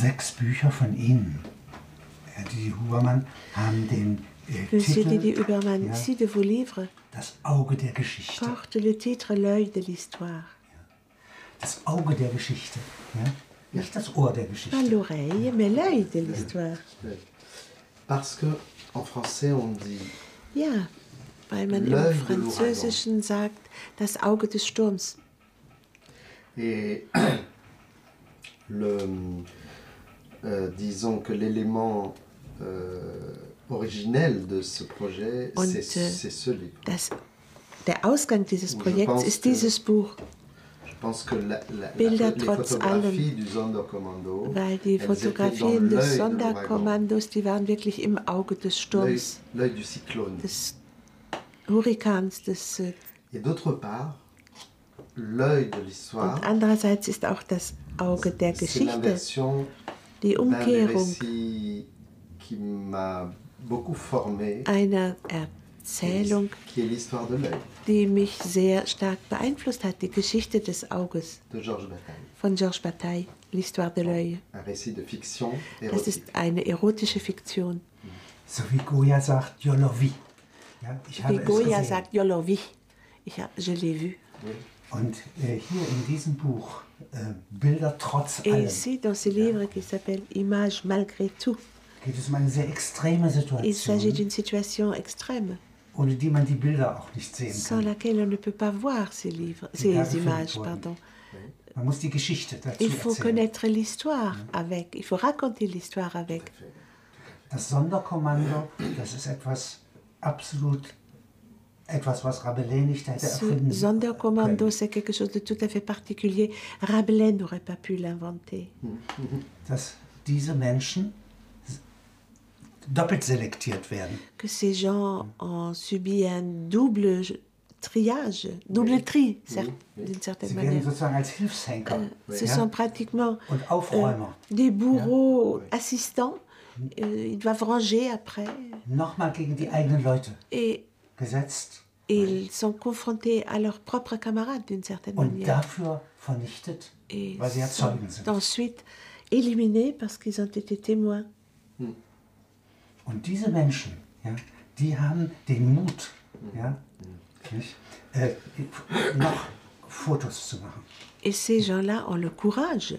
sechs Bücher von Ihnen, Herr Didi Hubermann, haben den äh, Monsieur Titel Didi Huberman, ja, de vos livres Das Auge der Geschichte. portent le titre L'œil de l'histoire. Das Auge der Geschichte. Ja? Nicht das Ohr der Pas Geschichte. l'oreille, mais l'œil de l'histoire. Parce que en français on dit Ja, weil man im Französischen sagt, das Auge des Sturms. et le disons que l'élément euh, originel de ce projet c'est ce livre. Das, der Ausgang dieses Je Projekts ist dieses Buch, Je pense que la, la- Bilder trotz Sonderkommando, weil die Fotografien des Sonderkommandos, die waren wirklich im Auge des Sturms, des Hurrikans, des äh, Und andererseits ist auch das Auge der Geschichte, die Umkehrung einer Erzählung, die mich sehr stark beeinflusst hat, die Geschichte des Auges von Georges Bataille, L'Histoire de l'œil. Das ist eine erotische Fiktion. So wie Goya sagt, Jolovi. Ja, ich habe Wie Goya es gesehen. sagt, Yolovi. Ich, hab- je l'ai vu. Und äh, hier in diesem Buch, äh, Bilder trotz Et allem, ici, dans ce livre qui s'appelle Images malgré tout, geht es um eine sehr extreme il s'agit Situation, d'une situation extrême, ohne die man die Bilder auch nicht sehen sans kann. laquelle on ne peut pas voir ces livres, Die ces da gefilmt images, wurden. pardon. Man muss die Geschichte dazu Il faut erzählen. connaître l'histoire avec, il faut raconter l'histoire avec. Das Sonderkommando, das ist etwas absolut, etwas, was Rabelais nicht hätte Ce Sonderkommando, c'est quelque chose de tout à fait particulier. Rabelais n'aurait pas pu l'inventer. Werden. Que ces gens ont subi un double triage, double tri, certes, d'une certaine manière. als Hilfshenker. Ce sont pratiquement euh, des bourreaux assistants. Euh, ils doivent ranger après. Nochmal gegen die eigenen Leute Et gesetzt ils sont confrontés à leurs propres camarades d'une certaine und manière. dafür vernichtet, Et weil sie ja sont Zeugen sind. ensuite éliminés parce qu'ils ont été témoins. Und diese Menschen, ja, die haben den Mut, ja, nicht, äh, noch Fotos zu machen. Et ces gens-là ont le courage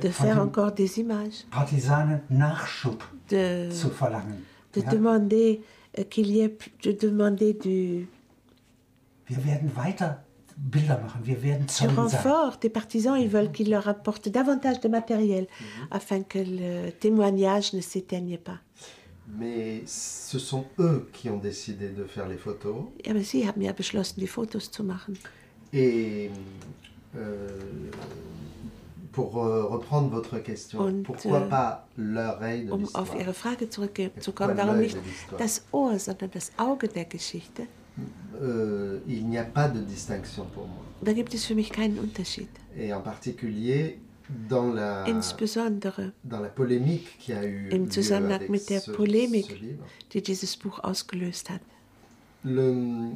de faire encore des images, Partisanen Nachschub de, zu verlangen. de Ja. demander qu'il y ait, de demander du, Wir werden weiter Bilder machen, wir werden du renfort des partisans. Ils veulent qu'il leur apporte davantage de matériel afin que le témoignage ne s'éteigne pas. Mais ce sont eux qui ont décidé de faire les photos. Aber sie haben ja beschlossen, die Fotos zu machen. Et euh, pour euh, reprendre votre question, Und, pourquoi äh, pas l'oreille de Um l'histoire auf Ihre Frage zurückzukommen, warum nicht das Ohr, sondern das Auge der Geschichte? Euh, Il n'y a pas de distinction pour moi. Da gibt es für mich keinen Unterschied. Et en particulier dans la, Insbesondere dans la polémique qui a eu im Zusammenhang mit der ce, Polemik, ce die dieses Buch ausgelöst hat. Le,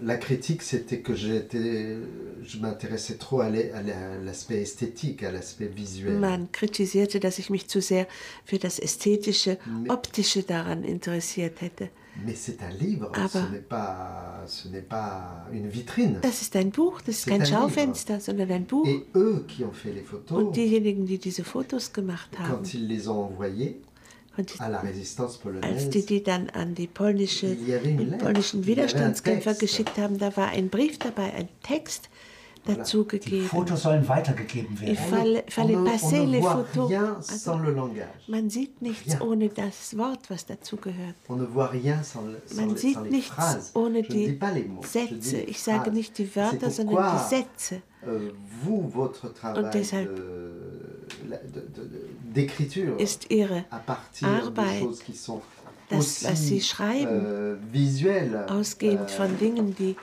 la critique, c'était que j'étais, je m'intéressais trop à l'aspect esthétique, à l'aspect visuel. Man kritisierte, dass ich mich zu sehr für das Ästhetische, Mais- Optische daran interessiert hätte. Mais c'est un livre, ce n'est pas, ce n'est pas une vitrine. Das ist ein Buch, das ist kein un livre. Schaufenster, sondern ein Buch. Et eux qui ont fait les photos, Und diejenigen, die diese Fotos gemacht haben, quand ils les ont envoyés die, als die die dann an die polnische, den polnischen Widerstandskämpfer geschickt haben, da war ein Brief dabei, ein Text dazu Die gegeben. Fotos sollen weitergegeben werden. ne, passer ne les photos. Also, man sieht nichts ohne das Wort, was dazugehört. Ne Man sieht nichts ohne ne die Sätze. Ich sage nicht die Wörter, sondern die Sätze. Euh, vous, votre travail deshalb Ist ihre Arbeit, das, aussi was sie schreiben, euh, ausgehend euh, von Dingen, die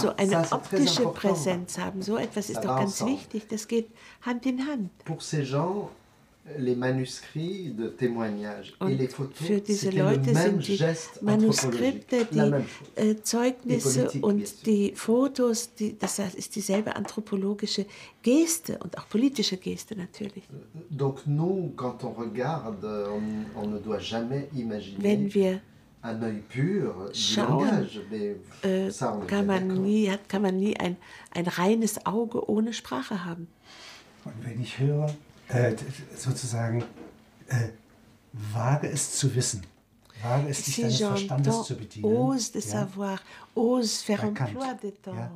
so eine optische. Präsenz haben. So etwas ist doch ganz wichtig. Das geht Hand in Hand. Pour ces gens, les manuscrits de témoignages et Und les photos, für diese Leute sind die Manuskripte, die äh, Zeugnisse und die Fotos, die, das ist dieselbe anthropologische Geste und auch politische Geste natürlich. Donc nous, quand on regarde, on, on ne doit jamais imaginer Wenn wir un œil pur Schauen, langage. Mais äh, ça, on kann man nie, hat, kann man nie ein, ein reines Auge ohne Sprache haben. Und wenn ich höre, äh, sozusagen, äh, wage es zu wissen, wage es dich Si deines Verstandes zu bedienen. ose de ja, savoir, ose faire emploi de ton ja,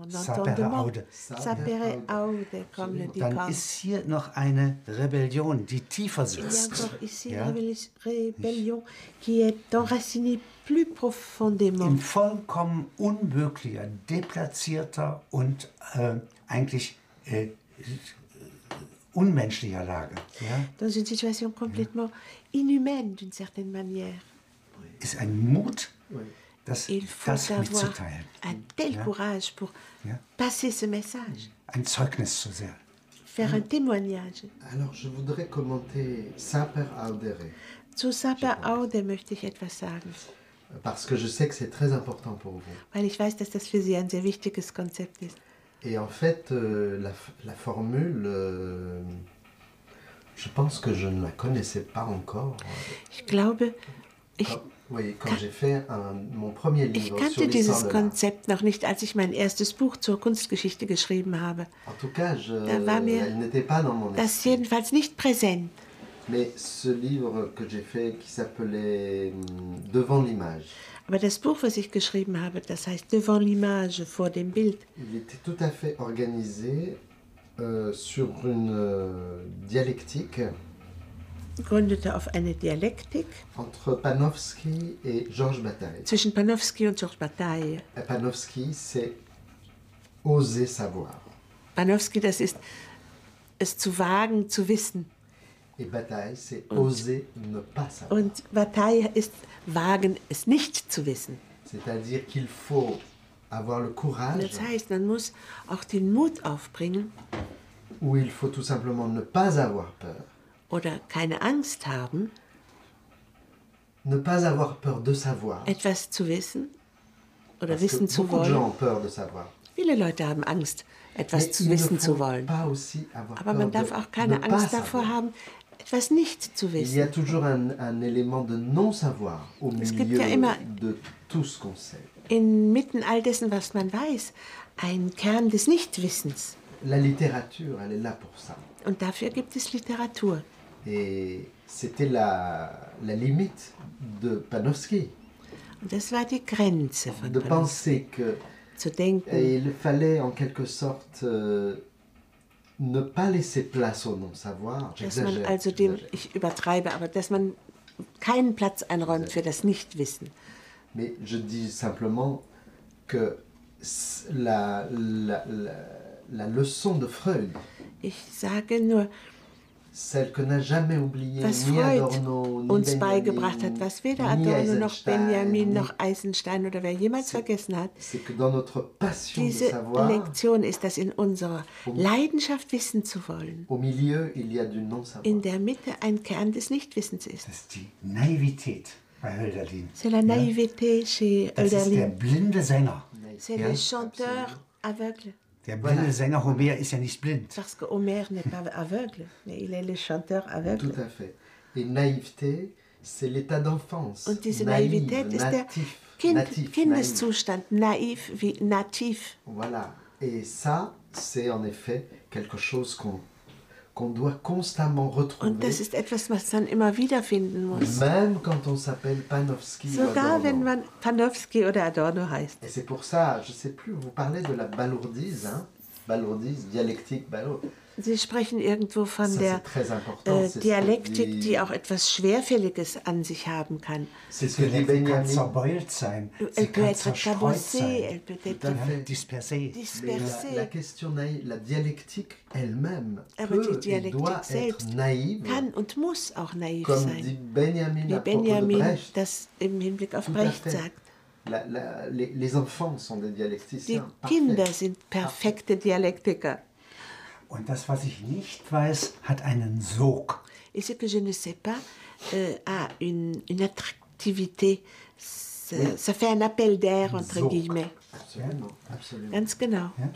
aude. sapere aude, comme le dit dann Kant. ist hier noch eine Rebellion, die tiefer Il y a sitzt. encore ici Ja? une rébelli- rébellion qui est enracinée plus profondément In vollkommen unmöglicher, deplatzierter und äh, eigentlich äh, unmenschlicher Lage. Ja? dans une situation complètement inhumaine d'une certaine manière. Ist ein Mut, Oui. das, Il faut das mitzuteilen. un tel Ja. courage pour Ja? passer ce message, Ein Zeugnis zu sein. faire un témoignage. Alors je voudrais commenter Saper Audere, Zu Saper Aude möchte ich etwas sagen, parce que je sais que c'est très important pour vous. weil ich weiß, dass das für Sie ein sehr wichtiges Konzept ist. Et en fait, euh, la, la formule, euh, je pense que je ne la connaissais pas encore. Ich glaube, ich, Quand, oui, quand j'ai fait un- mon premier ich livre sur kannte dieses. Konzept noch nicht, als ich mein erstes Buch zur Kunstgeschichte geschrieben habe. En tout cas, je, Da war mir Das jedenfalls nicht präsent. Mais ce livre que j'ai fait, qui s'appelait Devant l'image, Aber das Buch, was ich geschrieben habe, das heißt Devant l'image, vor dem Bild, il était tout à fait organisé euh, sur une euh, dialectique gründete auf eine Dialektik entre Panofsky et Georges Bataille. zwischen Panofsky und Georges Bataille. Panofsky, c'est oser savoir. Panofsky, das ist es zu wagen, zu wissen. Et Bataille, c'est oser ne pas savoir. Und Bataille ist wagen, es nicht zu wissen. C'est-à-dire qu'il faut avoir le courage das heißt, man muss auch den Mut aufbringen ou il faut tout simplement ne pas avoir peur. oder keine Angst haben, Ne pas avoir peur de savoir. etwas zu wissen oder Parce wissen zu de gens wollen. ont peur de savoir. Viele Leute haben Angst, etwas Mais zu ne wissen zu wollen. Aber man darf auch keine ne Angst davor haben, etwas nicht zu Il y a wissen. toujours un, un élément de non-savoir au Es gibt milieu ja immer- de tout ce qu'on sait. Inmitten all dessen, was man weiß, ein Kern des Nichtwissens. La littérature, elle est là pour ça. Und dafür gibt es Literatur. Et c'était la, la limite de Panofsky, Und das war die Grenze von de Panofsky. penser que Zu denken, il fallait en quelque sorte euh, ne pas laisser place au non-savoir. J'exagère. also dem, j'exagère. ich übertreibe, aber dass man keinen Platz einräumt für das Nichtwissen. Mais je dis simplement que la, la, la, la leçon de Freud, Ich sage nur, was Freud uns beigebracht hat, was weder Adorno noch Benjamin noch Eisenstein oder wer jemals vergessen hat, diese Lektion ist, dass in unserer Leidenschaft wissen zu wollen, in der Mitte ein Kern des Nichtwissens ist. Das ist die Naivität bei Hölderlin. C'est la naïveté chez Das ist der Hölderlin. blinde Sänger. C'est le chanteur aveugle. Der Sänger Homer ist ja nicht blind. Parce que Homer n'est pas aveugle, mais il est le chanteur aveugle. Tout à fait. Et naïveté, c'est l'état d'enfance. Und diese Naïve, Naivität ist der natif, kind, natif, Kindeszustand, naiv wie nativ. naïf. Voilà. Et ça, c'est en effet quelque chose qu'on qu'on doit constamment retrouver. Und das ist etwas, was man immer wiederfinden muss. Même quand on s'appelle Panofsky Sogar wenn man Panofsky oder Adorno heißt. Et c'est pour ça, je sais plus, vous parlez de la balourdise, hein Balourdise, dialectique, balourde. Sie sprechen irgendwo von der äh, Dialektik, die auch etwas Schwerfälliges an sich haben kann. Sie kann zerbeult sein. Sie kann zerstreut sein. dispersée. la question naïve, la dialectique elle-même Aber peut die et doit Dialektik être naïve, kann und muss auch naiv sein. Benjamin Wie Benjamin Brecht. das im Hinblick auf Brecht sagt. La- la- les, les enfants sont des Die dialecticiens. Kinder parfaits. sind perfekte Dialektiker. Und das, was ich nicht weiß, hat einen Sog. et ce que je ne sais pas euh, a une, une attractivité. Ça, ça fait un appel d'air, entre Sog. guillemets. Absolument, absolument. Ganz genau. Ja?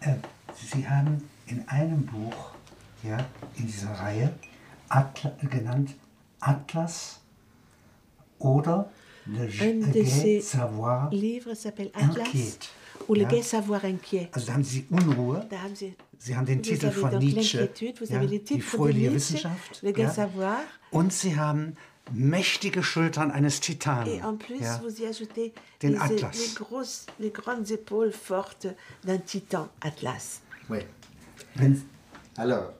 Äh, Sie haben in einem Buch, ja, in dieser Reihe, Atla genannt Atlas oder Le Un de ces Savoir. livre s'appelle Atlas Inquiet. ou Le Ja. gai savoir inquiet. Also da haben Sie Unruhe. Da haben Sie, Sie haben den vous Titel von Nietzsche, ja, die fröhliche Wissenschaft. Ja. Und Sie haben mächtige Schultern eines Titanen. Et en plus, ja. vous y ajoutez Den les, Atlas. les grosses, les grandes épaules fortes d'un titan Atlas. Oui. Wenn, Alors,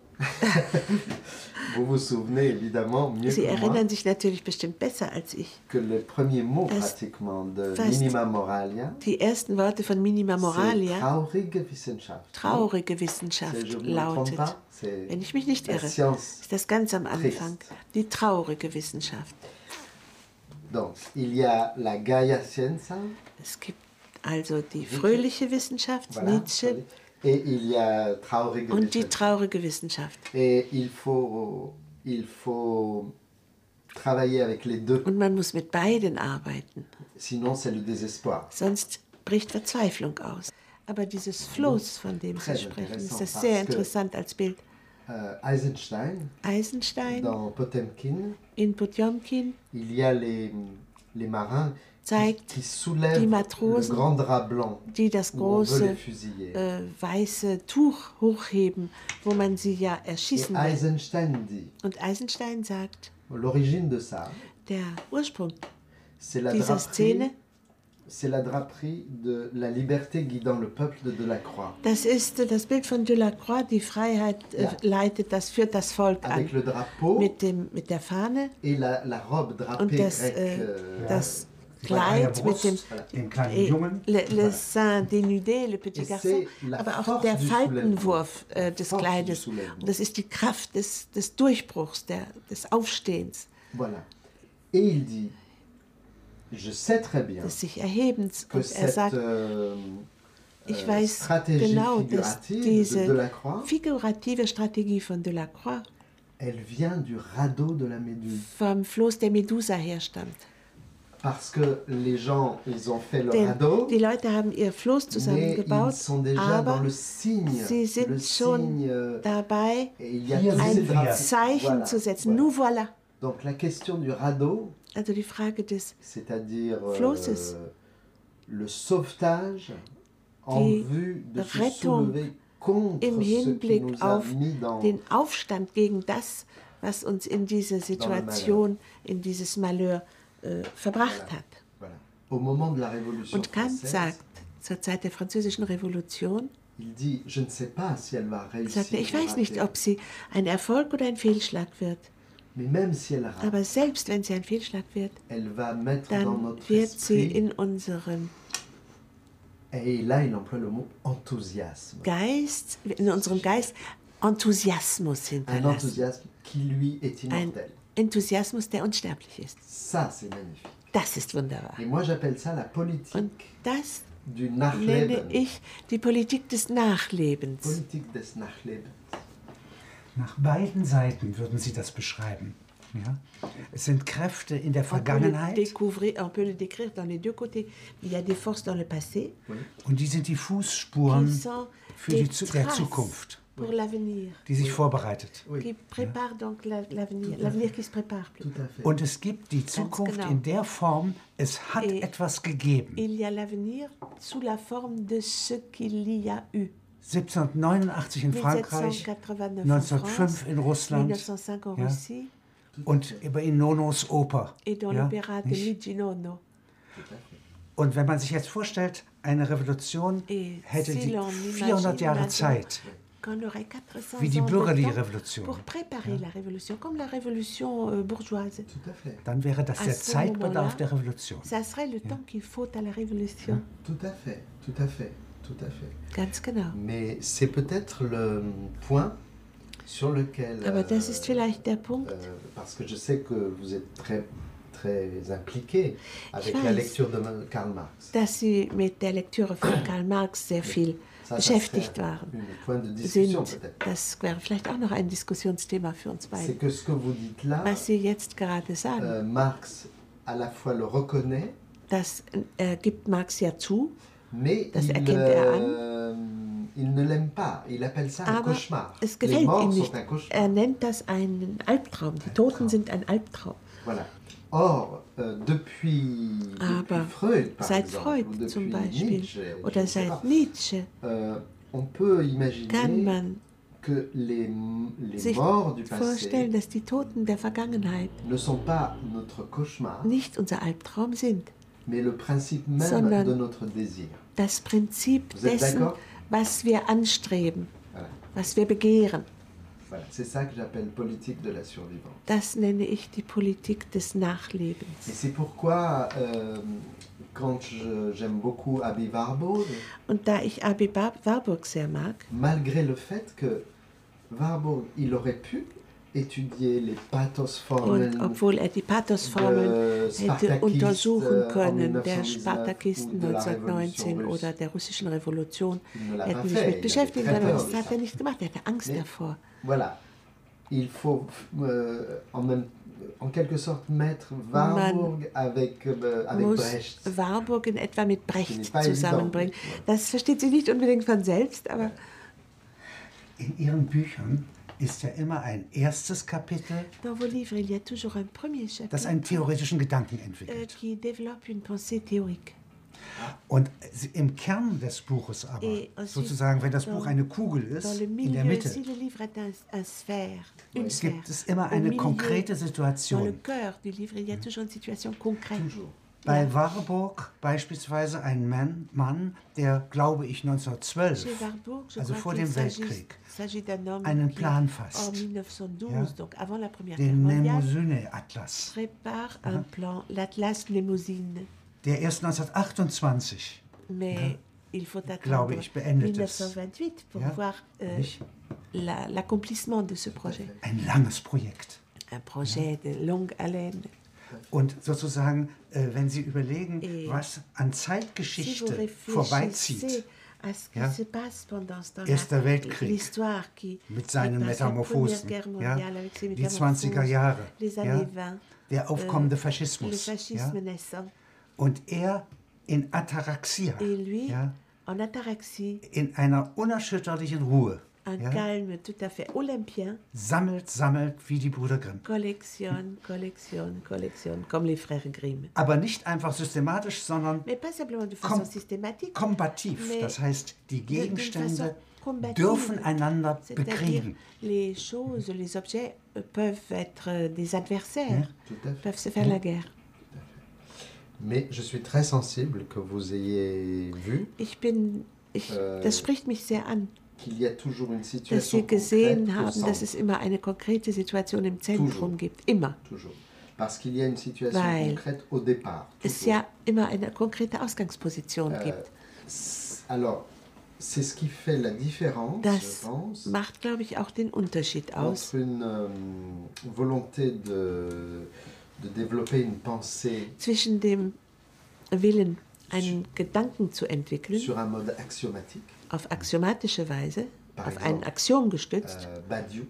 vous vous souvenez évidemment mieux Sie que moi erinnern sich natürlich bestimmt besser als ich. que le premier mot Das pratiquement de fast- Minima Moralia, Die ersten Worte von Minima c'est Moralia, traurige Wissenschaft. traurige C'est- Wissenschaft, je me trompe lautet. pas, c'est Wenn ich mich nicht la irre, science. ist das ganz am. Anfang. Die traurige Wissenschaft. Donc, il y a la Gaia Scienza, Es gibt also die fröhliche Wissenschaft, voilà, Nietzsche, et und die traurige Wissenschaft. Und man muss mit beiden arbeiten, sonst bricht Verzweiflung aus. Aber dieses Floß, von dem Sie sprechen, ist das sehr interessant als Bild. Euh, Eisenstein, Eisenstein, Potemkin, in Potjomkin, il y a les, les marins zeigt die Matrosen, die das große äh, weiße Tuch hochheben, wo man sie ja erschießen will. Und Eisenstein sagt, der Ursprung dieser Szene, c'est la draperie de la liberté guidant le peuple de Delacroix. das ist das Bild von Delacroix, die Freiheit äh, Ja. leitet, das führt das Volk Avec an. le drapeau Mit, dem, mit der Fahne et la, la robe drapée und das, äh, das Kleid mit dem, Brust, dem kleinen et Jungen. le, le sein dénudé, le petit Et garçon, aber auch der Faltenwurf äh, des Force Kleides. Das ist die Kraft des, des Durchbruchs, der, des Aufstehens, Voilà. Et il dit, je sais très bien des sich Erhebens. Und er sagt, euh, ich weiß genau, dass de diese Delacroix, figurative Strategie von Delacroix de vom Floß der Medusa herstammt. Parce que les gens, ils ont fait le Denn radeau, die Leute haben ihr Floß mais ils zusammengebaut, sont déjà dans aber le signe. sie sind schon euh, dabei, et il y a Hier tous sind ces wir. drapeaux. Zeichen Voilà, zu setzen. voilà. Nous voilà. Donc la question du radeau, Also die Frage des c'est-à-dire euh, Flosses. le sauvetage en Die vue de se Rettung soulever contre im ce qui Hinblick nous a auf mis dans den Aufstand gegen das, was uns in diese Situation, in dieses Malheur äh, verbracht hat. Und Kant sagt, zur Zeit der französischen Revolution, ne sais pas si elle va réussir. sagt er, ich weiß nicht, ob sie ein Erfolg oder ein Fehlschlag wird. Aber selbst wenn sie ein Fehlschlag wird, dann wird sie in unserem. Geist, in unserem Geist Enthusiasmus hinterlassen. Ein. Enthusiasmus, der unsterblich ist. Ça, c'est magnifique. Das ist wunderbar. Et moi, j'appelle ça la Und das du nenne ich die Politik des Nachlebens. Politique des Nachlebens. Nach beiden Seiten würden Sie das beschreiben. Ja? Es sind Kräfte in der Vergangenheit découvrir, on peut le décrire dans les deux côtés. Il y a des forces dans le passé und die sind die Fußspuren für die der traces Zukunft, pour l'avenir, die sich vorbereitet. Oui, qui préparent donc la- l'avenir, l'avenir qui se prépare. Und es gibt die Zukunft genau. in der Form, es hat Et- etwas gegeben. Il y a l'avenir sous la forme de ce qu'il y a eu. 1789 in Frankreich, 1789 en 1905 France, in Russland 1905 en ja. Russie und über in Nonos Oper. et dans ja, l'opéra de nicht? Luigi Nono. Und wenn man sich jetzt vorstellt, eine Revolution hätte die l'on 400 Jahre Zeit, qu'on aurait 400 wie die ans de bürgerliche temps Revolution. pour préparer la révolution, comme la révolution euh, bourgeoise. Tout à fait. Dann wäre das À der ce Zeitbedarf moment-là, der Revolution. Ça serait le temps qu'il faut à la révolution. Tout à fait. Tout à fait. Tout à fait. Ganz genau. Mais c'est peut-être le point sur lequel. Aber das ist vielleicht der Punkt, euh, parce que je sais que vous êtes très, très impliqué avec la lecture de Karl Marx. dass Sie mit der Lektüre von Karl Marx sehr viel beschäftigt waren, sind. Das wäre vielleicht auch noch ein Diskussionsthema für uns beide. Was Sie jetzt gerade sagen, euh, Marx à la fois le reconnaît, das äh, gibt Marx ja zu, Das erkennt er an. aber es gefällt ihm nicht. Er nennt das einen Albtraum. Die Toten sind ein Albtraum. Voilà. Or, euh, depuis, depuis Aber Freud, par seit exemple, Freud depuis zum Beispiel Nietzsche, oder seit Nietzsche euh, on peut kann imaginer man que les, les sich morts du passé vorstellen, dass die Toten der Vergangenheit ne sont pas notre cauchemar, nicht unser Albtraum sind. mais le principe même Sondern de notre désir. Das Prinzip dessen, was wir anstreben, Voilà. was wir begehren. Voilà. C'est ça que j'appelle politique de la survivance. Das nenne ich die Politik des Et Nachlebens. c'est pourquoi, euh, quand j'aime beaucoup Abby Warburg, Und da ich Abi Warburg sehr mag, malgré le fait que Warburg, il aurait pu und obwohl er die Pathosformeln hätte untersuchen euh, en können, der 1919 Spartakisten ou de la Révolution 1919 russe. oder der russischen Revolution, ne l'a hätte pas mich fait, mit beschäftigen très können, das hat er nicht gemacht, er hatte Angst davor. Voilà. Il faut euh, en, même, en quelque sorte mettre Warburg avec, euh, avec muss Brecht. Warburg in etwa mit Brecht zusammenbringen. Das versteht sie nicht unbedingt von selbst, aber In Ihren Büchern ist ja immer ein erstes Kapitel, dans vos livres, il y a toujours un premier das chapitre einen theoretischen Gedanken euh, entwickelt. qui développe une pensée théorique. Und im Kern des Buches aber, ensuite, sozusagen, wenn das dans- Buch eine Kugel Dans ist, le in milieu, der Mitte, si le livre est un, un sphère, une sphère, gibt es immer au eine milieu, konkrete dans le Situation. cœur du livre, il y a toujours une situation concrète. Toujours. Bei Warburg beispielsweise ein Mann, Mann, der, glaube ich, 1912, Chez Warburg, also vor dem Weltkrieg, einen Plan fasst. 1912, Ja. den Nemosine-Atlas, der erst 1928 Mais attendre glaube ich, beendet ist. 1928 pour Ja, voir nicht? la- ein langes Projekt. Un projet de longue haleine. Und sozusagen, äh, wenn Sie überlegen, Et was an Si Zeitgeschichte vorbeizieht, ce qui Ja. Erster Weltkrieg. mit seinen Metamorphosen, ja, die Metamorphosen, 20er Jahre, ja, années 20, der aufkommende le Faschismus. Ja, und er in Ataraxia, ja, in einer unerschütterlichen Ruhe, un ja, calme tout à fait olympien, sammelt, sammelt wie die Brüder Grimm. collectionne, collectionne, collectionne, comme les frères Grimm. Aber nicht einfach systematisch, sondern Mais pas simplement de façon systématique, kombativ. Das heißt, die Gegenstände dürfen einander bekriegen. les choses, les objets euh, peuvent être euh, des adversaires, fait. peuvent se faire la guerre. Mais je suis très sensible que vous ayez vu Ich bin, ich, Äh, das spricht mich sehr an, dass Sie gesehen haben, dass es immer eine konkrete Situation im Zentrum gibt. Immer. Toujours. Parce qu'il y a une situation Weil. Es ja immer eine konkrete Ausgangsposition Euh, gibt. Das macht, glaube ich, auch den Unterschied aus euh, zwischen dem Willen, einen Gedanken zu entwickeln, auf axiomatische Weise, Par auf exemple, ein Axiom gestützt. Euh, Badiou,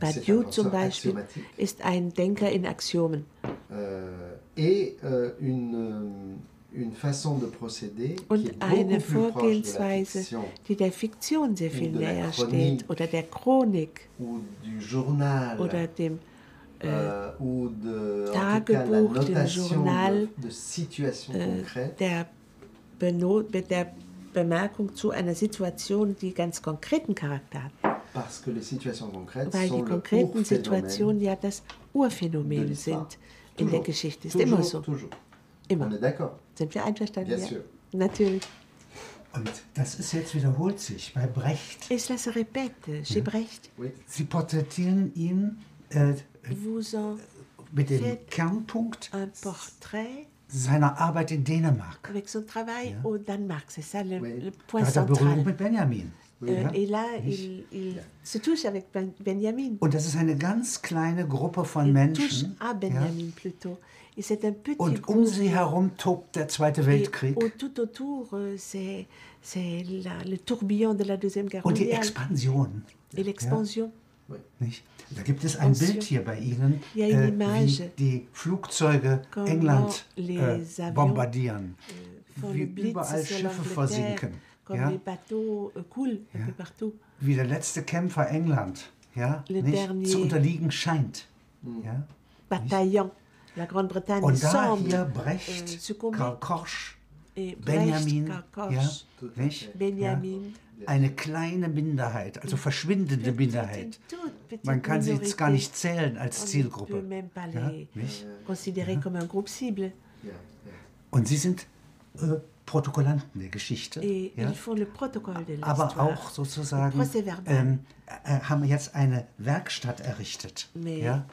Badiou zum Beispiel ist ein Denker in Axiomen. Euh, et euh, une, euh, une façon de procéder Und eine de Vorgehensweise, fiction die der Fiktion sehr viel de näher steht oder der Chronik ou du journal oder dem euh, ou de tout cas, Tagebuch, dem Journal, de, de äh, der, Beno der Bemerkung zu einer Situation, die ganz konkreten Charakter hat. parce que les situations concrètes Weil die le konkreten Situationen ja das Urphänomen sind in der Geschichte. Ist toujours, immer so. toujours. Immer. Sind wir einverstanden? Bien ja. sûr. Natürlich. Und das ist jetzt wiederholt sich bei Brecht. Et cela se répète chez Brecht. Oui. Sie porträtieren ihn äh, Vous en mit dem Kernpunkt un portrait seiner Arbeit in Dänemark. avec son travail Ja. au Danemark. C'est ça le, Oui. le Da point hat er Berührung mit Benjamin. Euh, Ja, et là, il, il se touche avec Ben- Benjamin. Und das ist eine ganz kleine Gruppe von Il touche Menschen. à Ja? Benjamin plutôt. Et c'est un petit Und um groupe. sie herum tobt der Zweite Et Weltkrieg. au- tout autour, euh, c'est c'est le tourbillon de la Deuxième Guerre Und die mondiale. Expansion. Et l'expansion. Nicht? Da gibt es ein. Bild hier bei Ihnen, Ja, äh, wie die Flugzeuge England äh, bombardieren, font wie überall Schiffe versinken. Ja? euh, Ja. Wie der letzte Kämpfer England ja, nicht, zu unterliegen scheint. Ja? Bataillon. La Grande-Bretagne Und da semble hier euh, Brecht, succomber. Karl Korsch, Benjamin, Brecht, Karl ja. Benjamin. eine kleine Minderheit, also verschwindende Minderheit. Man kann sie jetzt gar nicht zählen als Zielgruppe. Ja. Ja, ja. Und sie sind äh, Protokollanten der Geschichte. Ja? aber auch sozusagen ähm, äh, haben jetzt eine Werkstatt errichtet. Ja?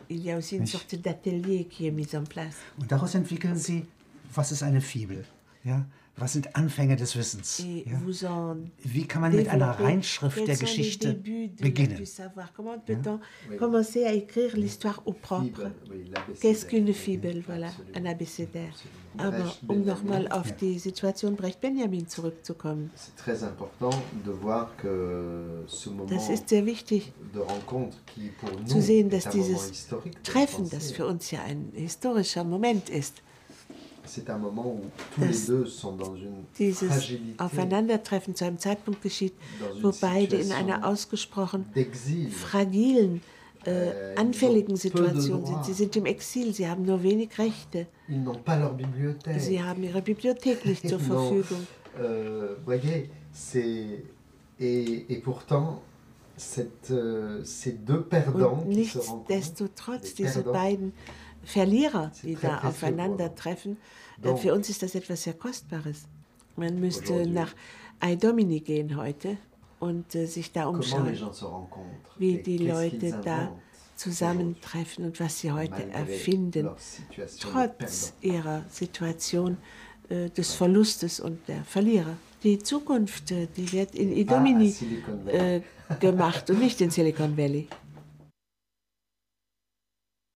Und daraus entwickeln sie, was ist eine Fibel? Ja? Was sind Anfänge des Wissens? Ja? Wie kann man mit einer Reinschrift der Geschichte beginnen? du savoir. Comment peut-on Oui. commencer à écrire l'histoire au propre Fibre, oui, l'abécédaire. Qu'est-ce qu'une fibel, voilà, ein abécédaire. Aber Brecht, um Benjamin. nochmal auf die Situation zurückzukommen, que ce moment das ist sehr wichtig zu sehen, dass dieses Treffen, das für uns ja ein historischer Moment ist, c'est un moment où tous les deux sont dans une dieses fragilité, Aufeinandertreffen zu einem Zeitpunkt geschieht, wo beide in einer ausgesprochen fragilen, äh, Äh, anfälligen Situation sind. Sie sind im Exil, sie haben nur wenig Rechte, Ils n'ont pas leur bibliothèque. sie haben ihre Bibliothek nicht zur. Verfügung. Euh, voyez, c'est et, et pourtant cette, euh, ces deux perdants Und qui se rencontrent. diese perdants, Verlierer, die da aufeinandertreffen, äh, für uns ist das etwas sehr Kostbares. Man müsste nach Ai-Domini gehen heute und äh, sich da umschauen, wie die Leute da zusammentreffen und was sie heute erfinden, trotz ihrer Situation äh, des Verlustes und der Verlierer. Die Zukunft, die wird in Idomini gemacht und nicht in Silicon Valley.